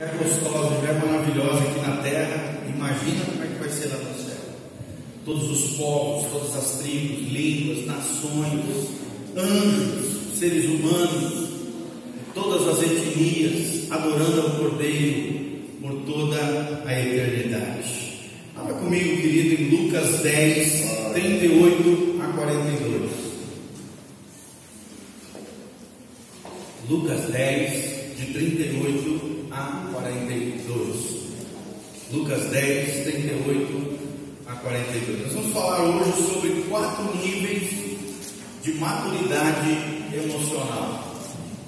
É gostosa, é maravilhosa aqui na terra. Imagina como é que vai ser lá no céu. Todos os povos, todas as tribos, línguas, nações, anjos, seres humanos, todas as etnias, adorando ao Cordeiro por toda a eternidade. Abra comigo, querido, em Lucas 10, 38 a 42. Lucas 10, de 38 a 42. Lucas 10, 38 a 42. Nós vamos falar hoje sobre quatro níveis de maturidade emocional.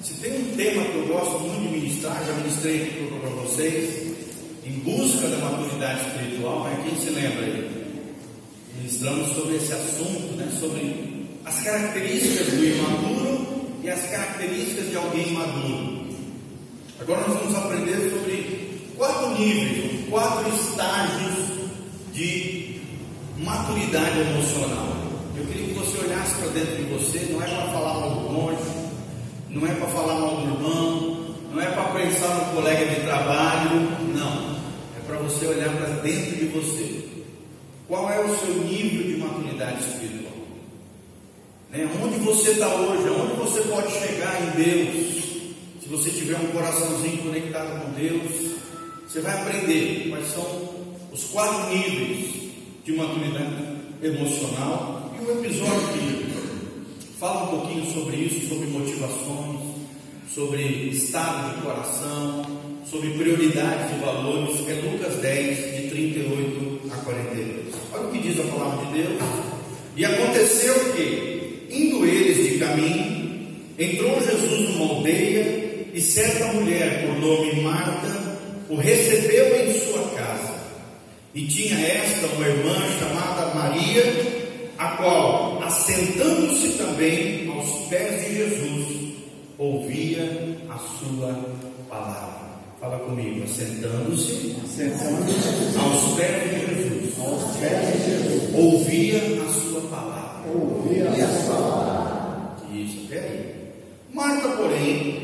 Se tem um tema que eu gosto muito de ministrar, já ministrei aqui para vocês, em busca da maturidade espiritual, né? quem se lembra aí? Ministramos sobre esse assunto, né? sobre as características do imaturo e as características de alguém maduro. Agora nós vamos aprender sobre quatro níveis, quatro estágios de maturidade emocional. Eu queria que você olhasse para dentro de você, não é para falar mal do cônjuge, não é para falar mal do irmão, não é para pensar no colega de trabalho, não. É para você olhar para dentro de você. Qual é o seu nível de maturidade espiritual? Né? Onde você está hoje? Onde você pode chegar em Deus? Você tiver um coraçãozinho conectado com Deus, você vai aprender quais são os quatro níveis de maturidade emocional. E o episódio que fala um pouquinho sobre isso, sobre motivações, sobre estado de coração, sobre prioridades e valores, é Lucas 10, de 38 a 42. Olha o que diz a palavra de Deus. E aconteceu que, indo eles de caminho, entrou Jesus numa aldeia e certa mulher, por nome Marta, o recebeu em sua casa. E tinha esta uma irmã chamada Maria, a qual, assentando-se também aos pés de Jesus, ouvia a sua palavra. Fala comigo, assentando-se assentando aos pés de Jesus, aos pés de Jesus, ouvia a sua palavra. Ouvia a sua palavra. Isso. Marta, porém,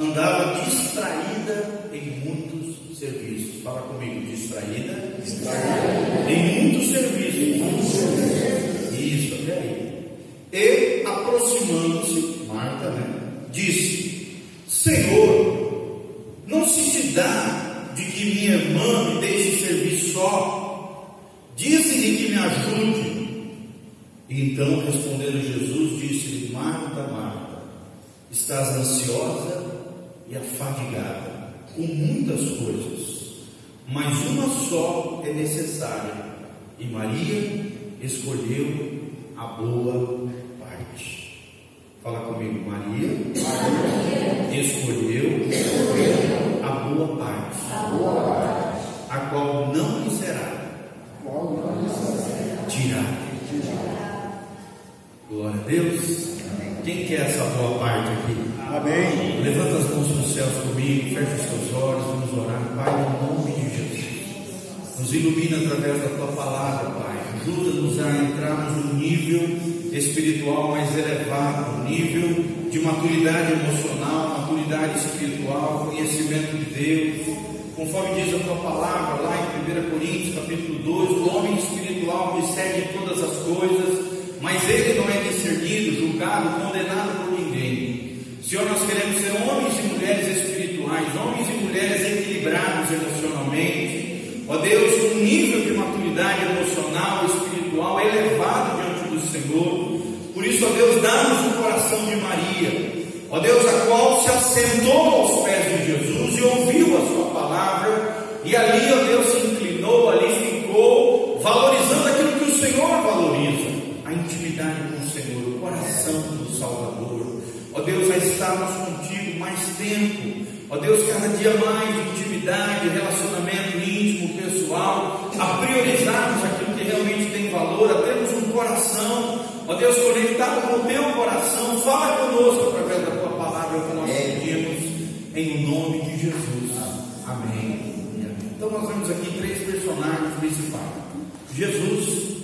andava distraída em muitos serviços. Fala comigo, distraída, distraída. em muitos serviços. Isso, até aí. E aproximando-se, Marta, né, disse: Senhor, não se te dá de que minha irmã me deixe servir só. Dize-lhe que me ajude. Então, respondendo Jesus, disse-lhe: Marta, Marta, estás ansiosa e afadigada com muitas coisas, mas uma só é necessária, e Maria escolheu a boa parte. Fala comigo, Maria, Maria escolheu, escolheu a boa parte, a, boa parte, a qual não lhe será tirada. Glória a Deus. Quem quer essa boa parte aqui? Amém. Levanta as mãos para céus comigo, fecha os teus olhos, vamos orar. Pai, no nome de Jesus. Nos ilumina através da tua palavra, Pai. Ajuda-nos a entrarmos num nível espiritual mais elevado, um nível de maturidade emocional, maturidade espiritual, conhecimento de Deus. Conforme diz a tua palavra lá em 1 Coríntios, capítulo 2, o homem espiritual recebe todas as coisas mas ele não é discernido, julgado, condenado por ninguém. Senhor, nós queremos ser homens e mulheres espirituais, homens e mulheres equilibrados emocionalmente. Ó Deus, um nível de maturidade emocional, espiritual elevado diante do Senhor. Por isso, ó Deus, dá-nos o coração de Maria, ó Deus, a qual se assentou aos pés de Jesus e ouviu a sua palavra, e ali, ó Deus, se inclinou, ali estarmos contigo mais tempo. Ó Deus, cada dia mais de intimidade, relacionamento íntimo, pessoal, a priorizarmos aquilo que realmente tem valor, a termos um coração, ó Deus, conectado com o teu coração. Fala conosco através da tua palavra que nós pedimos, em nome de Jesus. Amém. Então nós vemos aqui três personagens principais. Jesus,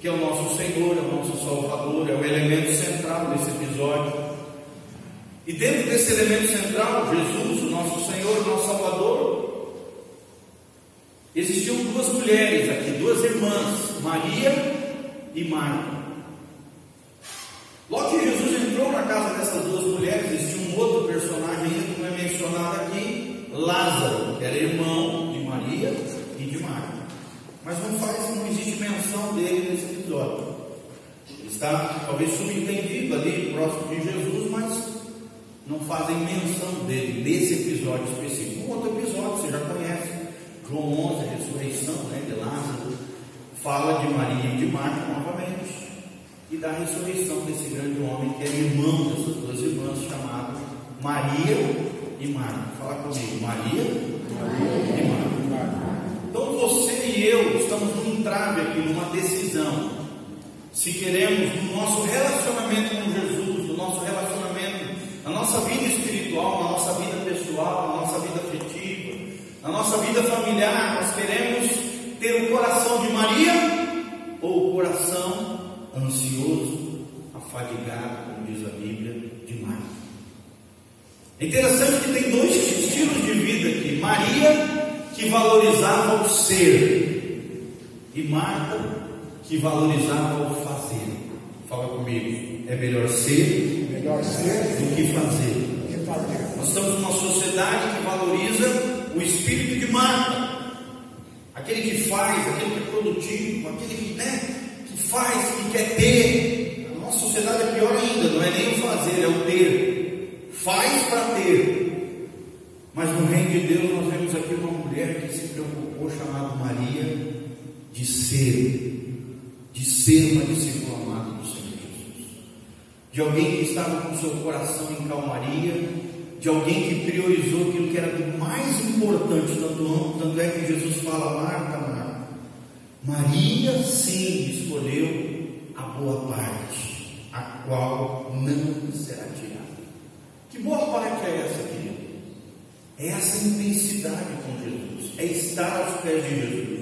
que é o nosso Senhor, é o nosso Salvador, é o elemento central desse episódio. E dentro desse elemento central, Jesus, o nosso Senhor, o nosso Salvador, mulheres aqui, duas irmãs, Maria e Marta. Logo que Jesus entrou na casa dessas duas mulheres, existia um outro personagem ainda que não é mencionado aqui, Lázaro, que era irmão de Maria e de Marta. Mas não faz, não existe menção dele nesse episódio. Está talvez subentendido ali, próximo de Jesus, mas não fazem menção dele nesse episódio específico. Um outro episódio você já conhece, João 11, a ressurreição né, de Lázaro, fala de Maria e de Marta novamente e da ressurreição desse grande homem que era irmão dessas duas irmãs, chamado Maria e Marta. Fala comigo, Maria, Maria e Marta. Então você e eu estamos num entrave aqui, numa decisão. Se queremos, no nosso relacionamento com Jesus, no nosso relacionamento, na nossa vida espiritual, na nossa vida pessoal, na nossa vida afetiva, na nossa vida familiar, nós queremos ter o coração de Maria ou o coração ansioso, afadigado, como diz a Bíblia, de Marta. É interessante que tem dois estilos de vida aqui. Maria, que valorizava o ser, e Marta, que valorizava o fazer. Fala comigo, é melhor ser, melhor ser do que fazer. que fazer. Nós estamos numa sociedade que valoriza o espírito de Marta. Aquele que faz, aquele que é produtivo, aquele que, né, que faz, que quer ter. A nossa sociedade é pior ainda, não é nem o fazer, é o ter. Faz para ter. Mas no reino de Deus nós vemos aqui uma mulher que se preocupou, chamada Maria, de ser, de ser uma discípula De alguém que estava com seu coração em calmaria, de alguém que priorizou aquilo que era do mais importante, tanto, tanto é que Jesus fala, Marta, Marta, Maria sim escolheu a boa parte, a qual não será tirada. Que boa parte é essa, querido? É essa intensidade com Jesus, é estar aos pés de Jesus,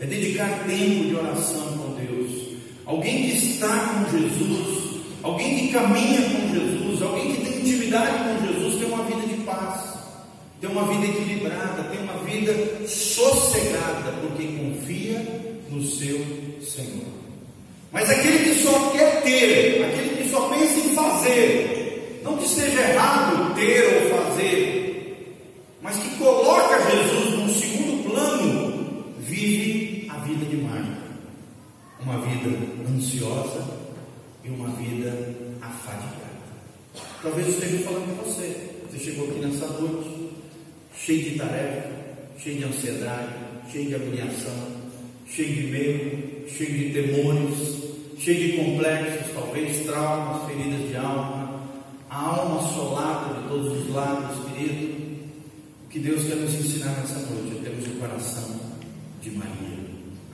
é dedicar tempo de oração com Deus. Alguém que está com Jesus, alguém que caminha com Jesus, alguém que tem intimidade com Jesus, tem uma vida de paz, tem uma vida equilibrada, tem uma vida sossegada, porque confia no seu Senhor. Mas aquele que só quer ter, aquele que só pensa em fazer, não que seja errado ter ou fazer, mas que coloca Jesus num segundo plano, vive a vida de. Uma vida ansiosa e uma vida afadigada. Talvez eu esteja falando com você. Você chegou aqui nessa noite, cheio de tarefa, cheio de ansiedade, cheio de agoniação, cheio de medo, cheio de temores, cheio de complexos, talvez traumas, feridas de alma, a alma assolada de todos os lados, querido. O que Deus quer nos ensinar nessa noite é termos o coração de Maria.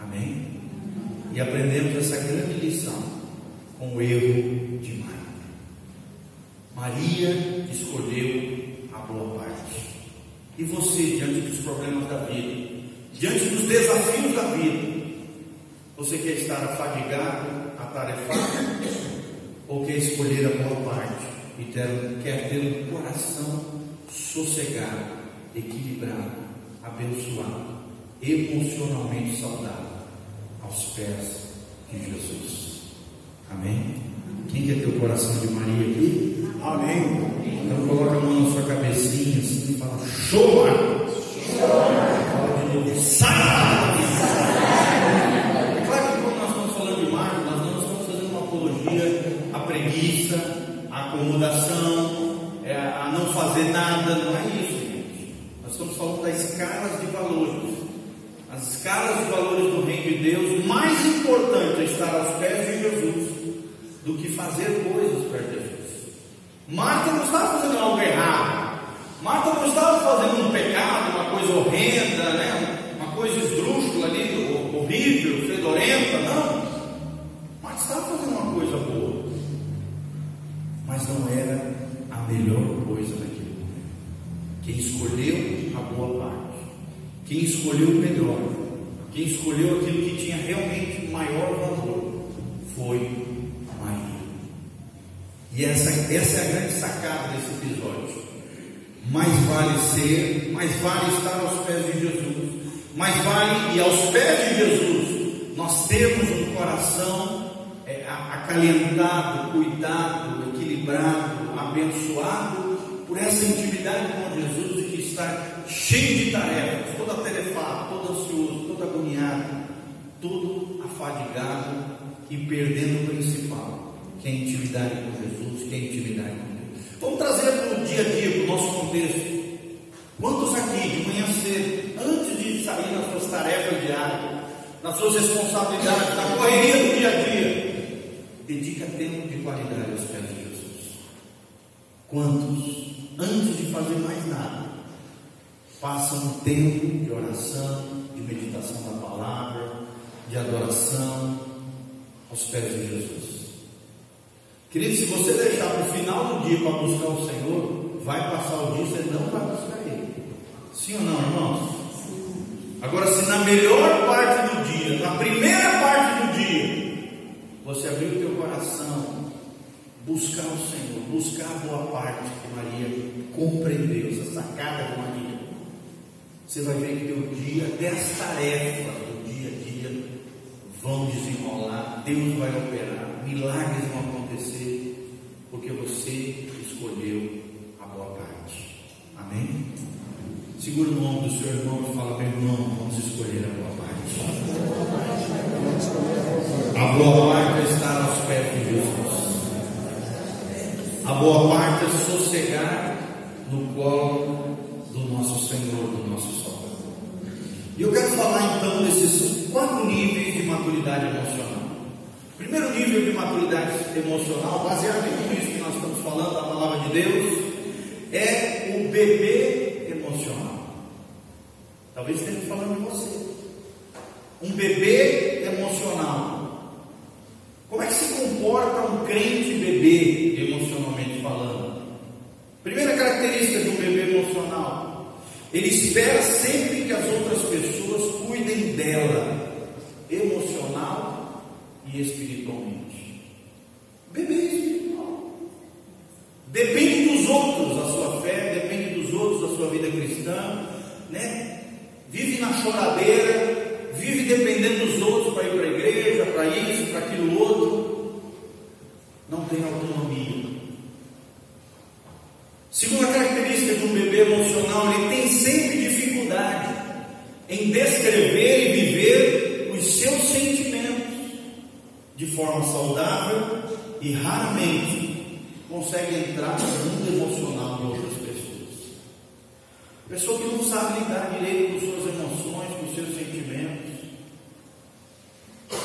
Amém? E aprendemos essa grande lição com o erro de Marta. Maria escolheu a boa parte. E você, diante dos problemas da vida, diante dos desafios da vida, você quer estar afadigado, atarefado, ou quer escolher a boa parte e ter, quer ter um coração sossegado, equilibrado, abençoado, emocionalmente saudável, aos pés de Jesus? Amém? Quem quer ter o coração de Maria aqui? Amém. Então coloca a mão na sua cabecinha assim e fala, Marcos! Fala de novo, sai! Claro que quando nós estamos falando de Marcos, nós não estamos fazendo uma apologia à preguiça, à acomodação, é, a não fazer nada, não é isso, gente. Nós estamos falando das escalas de valores. As escalas de valores do reino de Deus, mais importante é estar aos pés de Jesus do que fazer coisas perto Jesus. Marta não estava fazendo algo errado. Marta não estava fazendo um pecado, uma coisa horrenda, né? uma coisa esdrúxula ali, horrível, fedorenta, não. Marta estava fazendo uma coisa boa, mas não era a melhor coisa naquele momento. Quem escolheu a boa parte, quem escolheu o melhor, quem escolheu aquilo que tinha realmente maior valor, E essa, essa é a grande sacada desse episódio. Mais vale ser, mais vale estar aos pés de Jesus, Mais vale, e aos pés de Jesus, nós temos um coração é, acalentado, cuidado, equilibrado, abençoado por essa intimidade com Jesus que está cheio de tarefas, todo atarefado, todo ansioso, todo agoniado, todo afadigado e perdendo o principal, que é intimidade com Jesus, que é intimidade com Deus. Vamos trazer para o dia a dia, para o nosso contexto. Quantos aqui, de manhã cedo, antes de sair nas suas tarefas diárias, nas suas responsabilidades, na correria do dia a dia, dedica tempo de qualidade aos pés de Jesus? Quantos, antes de fazer mais nada, passam um tempo de oração, de meditação da palavra, de adoração aos pés de Jesus? Querido, se você deixar para o final do dia para buscar o Senhor, vai passar o dia você não vai buscar Ele. Sim ou não, irmãos? Agora, se na melhor parte do dia, na primeira parte do dia, você abrir o teu coração, buscar o Senhor, buscar a boa parte que Maria compreendeu, essa sacada de Maria, você vai ver que teu dia, até as tarefas do dia a dia vão desenrolar, Deus vai operar, milagres vão escolheu a boa parte. Amém? Segura o nome do seu irmão e fala, meu irmão, vamos escolher a boa parte. A boa parte é estar aos pés de Jesus. A boa parte é sossegar no colo do nosso Senhor, do nosso Salvador. E eu quero falar então desses quatro níveis de maturidade emocional. Primeiro nível de maturidade emocional, baseado em tudo isso falando, da palavra de Deus, é o bebê Talvez esteja falando de você. Um bebê emocional. Como é que se comporta um crente bebê, emocionalmente falando? Primeira característica de um bebê emocional: ele espera sempre que as outras pessoas cuidem dela, emocional e espiritualmente. Né? vive na choradeira,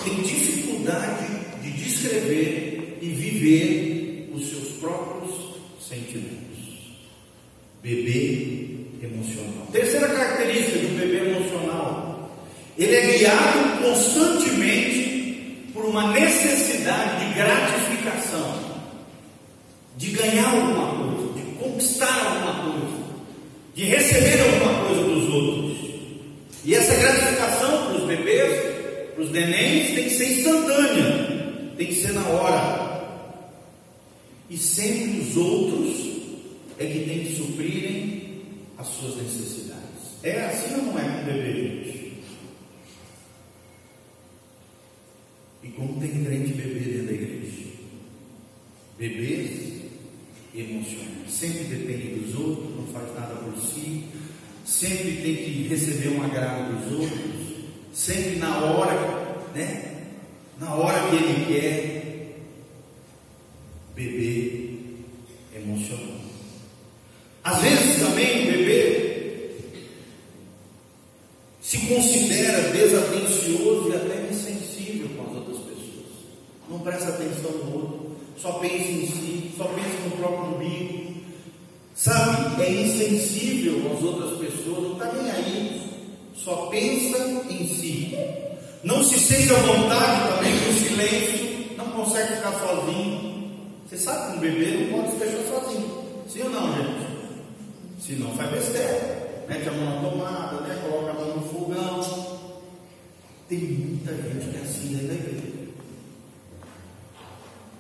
Tem dificuldade de descrever e viver os seus próprios sentimentos. Bebê emocional. Terceira característica de um bebê emocional. Ele é guiado constantemente Assim ou não é com bebê, gente? E como tem grande bebê dentro da igreja? Bebês emocionais. Sempre depende dos outros, não faz nada por si, sempre tem que receber um agrado dos outros, sempre na hora, né? Na hora que ele quer outras pessoas, não está nem aí, só pensa em si. Não se sente à vontade também com o silêncio, não consegue ficar sozinho. Você sabe que um bebê não pode se deixar sozinho, sim ou não, gente? Se não, faz besteira, mete a mão na tomada, né? coloca a mão no fogão. Tem muita gente que é assim dentro da igreja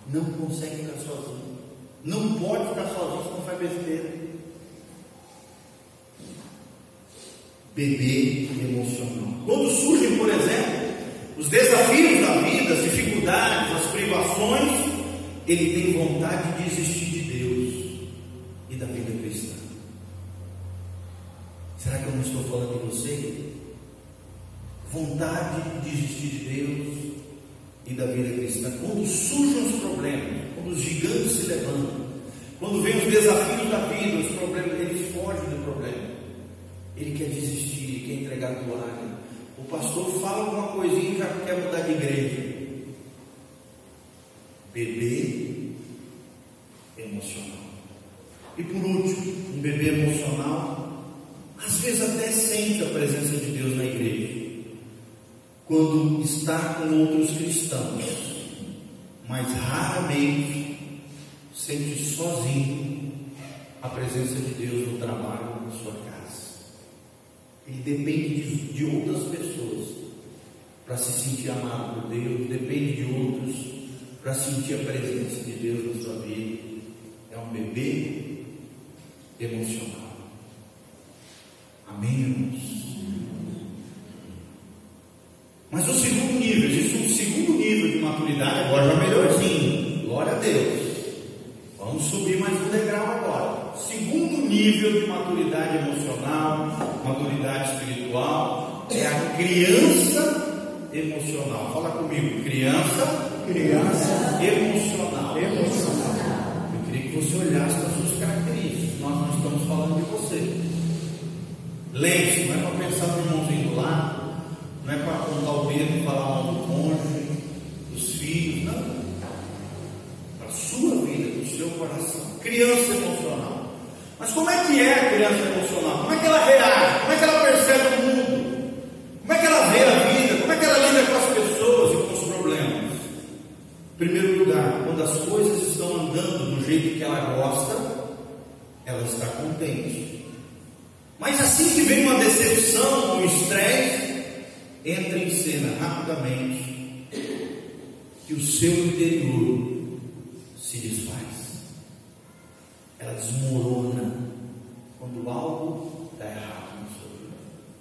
não consegue ficar sozinho. Não pode ficar sozinho se não faz besteira. Bebê emocional. Quando surgem, por exemplo, os desafios da vida, as dificuldades, as privações, ele tem vontade de desistir de Deus e da vida cristã. Será que eu não estou falando de você? Vontade de desistir de Deus e da vida cristã. Quando surgem os problemas, quando os gigantes se levantam, quando vem os desafios da vida, os problemas, ele foge do problema. Ele quer desistir, ele quer entregar a toalha. O pastor fala alguma coisinha e já quer mudar de igreja. Bebê emocional. E por último, um bebê emocional, às vezes até sente a presença de Deus na igreja, quando está com outros cristãos, mas raramente sente sozinho a presença de Deus no trabalho, na sua casa. Ele depende de, de outras pessoas para se sentir amado por Deus, depende de outros para sentir a presença de Deus na sua vida. É um bebê emocional. Amém, irmãos? Mas o segundo nível, existe um segundo nível de maturidade, agora já melhorzinho. Glória a Deus. Vamos subir mais um degrau agora. Segundo nível de maturidade emocional, maturidade espiritual, é a criança emocional. Fala comigo, criança, Criança emocional. emocional. Eu queria que você olhasse para as suas características. Nós não estamos falando de você. Lembre-se, não é para pensar no irmãozinho do lado, não é para apontar o dedo e falar mal do cônjuge, dos filhos, não. Para a sua vida, para o seu coração. Criança emocional.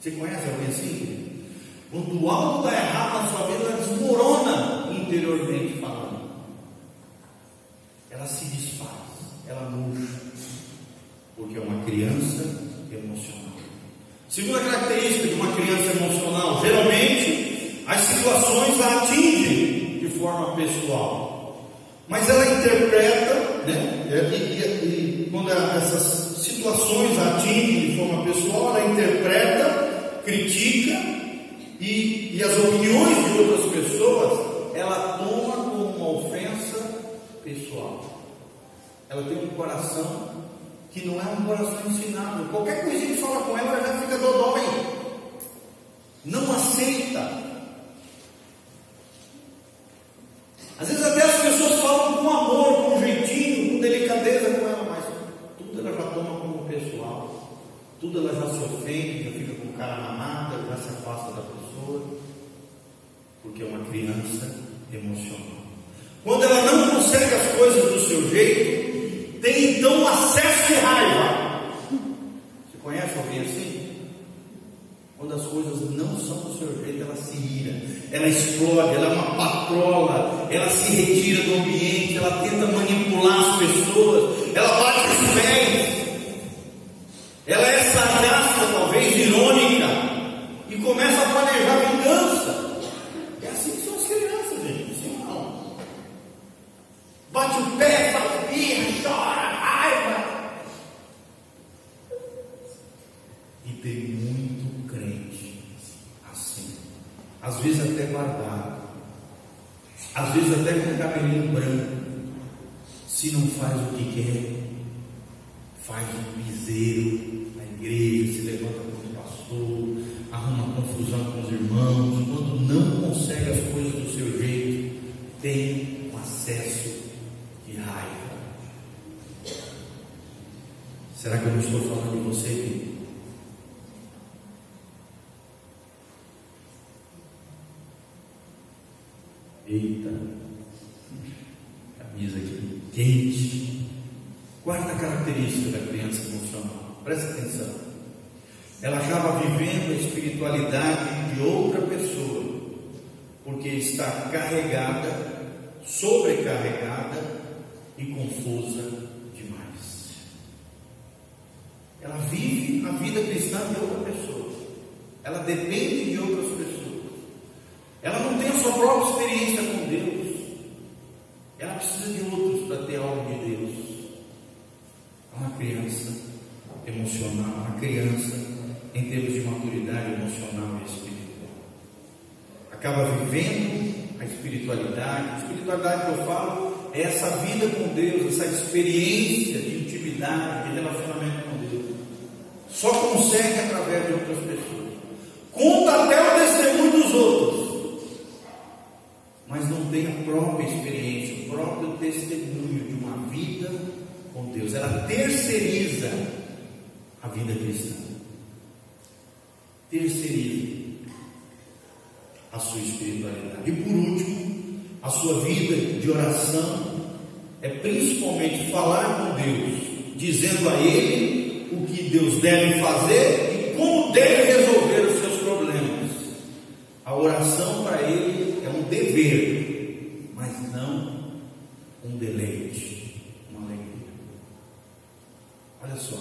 Você conhece alguém assim? Quando algo dá errado na sua vida, ela desmorona interiormente Ela tem um coração que não é um coração ensinável. Qualquer coisinha que fala com ela, ela já fica dodói. Não aceita. Explode, ela é uma patrola, ela se retira do ambiente, ela tenta manipular as pessoas, ela bate os pés, irmãos. Quando não consegue as coisas do seu jeito, tem um acesso de raiva. Será que eu não estou falando de você, querido? Eita, camisa aqui quente. Quarta característica da criança emocional, presta atenção. ela acaba vivendo a espiritualidade de outra pessoa, porque está carregada, sobrecarregada e confusa demais. Ela vive a vida cristã de outra pessoa, ela depende de outras pessoas, ela não tem a sua própria experiência com Deus, ela precisa de outros para ter algo de Deus. É uma criança emocional, uma criança em termos de maturidade emocional e espiritual. Acaba vivendo a espiritualidade. A espiritualidade que eu falo é essa vida com Deus, essa experiência de intimidade, de relacionamento com Deus. Só consegue através de outras pessoas. Conta até o testemunho dos outros, mas não tem a própria experiência, o próprio testemunho de uma vida com Deus. Ela terceiriza a vida cristã terceiriza a sua espiritualidade. E por último, a sua vida de oração é principalmente falar com Deus, dizendo a Ele o que Deus deve fazer e como deve resolver os seus problemas. A oração para Ele é um dever, mas não um deleite, uma alegria. Olha só.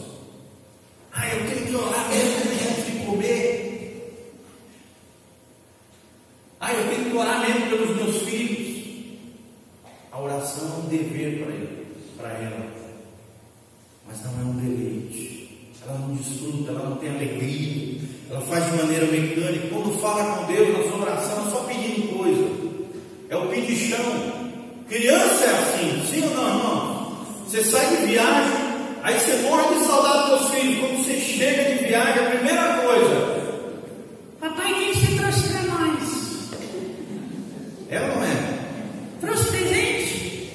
Ah, eu tenho que orar mesmo antes de comer. Ah, eu tenho que orar mesmo pelos meus filhos. A oração é um dever para ele, para ela, mas não é um deleite. Ela não desfruta, ela não tem alegria, ela faz de maneira mecânica. Quando fala com Deus na sua oração, é só pedindo coisa, é o pedichão. Criança é assim, sim ou não, irmão? Você sai de viagem, aí você morre de saudade dos seus filhos. Quando você chega de viagem, a primeira coisa, Papai, o que você trouxe para nós? é ou não é? Trouxe presente?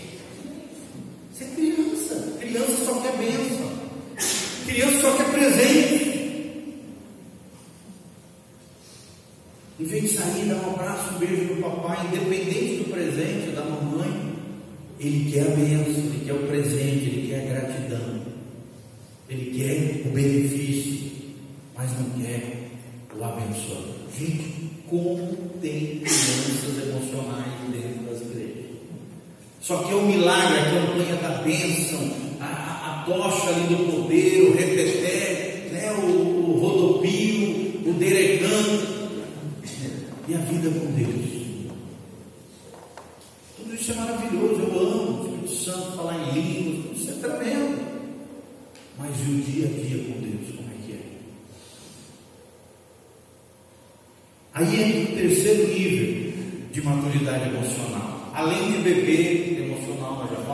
Você é criança. Criança só quer bênção. Criança só quer presente. Em vez de sair, dar um abraço, um beijo no papai, independente do presente da mamãe, ele quer a bênção, ele quer o presente, ele quer a gratidão, ele quer o benefício, mas não quer o abençoador. Gente, como tem crianças emocionais dentro das igrejas. Só que é o milagre, a campanha da bênção, a, a, tocha ali do poder, o repeté, né, o, o rodopio, o derecando, e a vida maturidade emocional. Além de beber emocional, nós já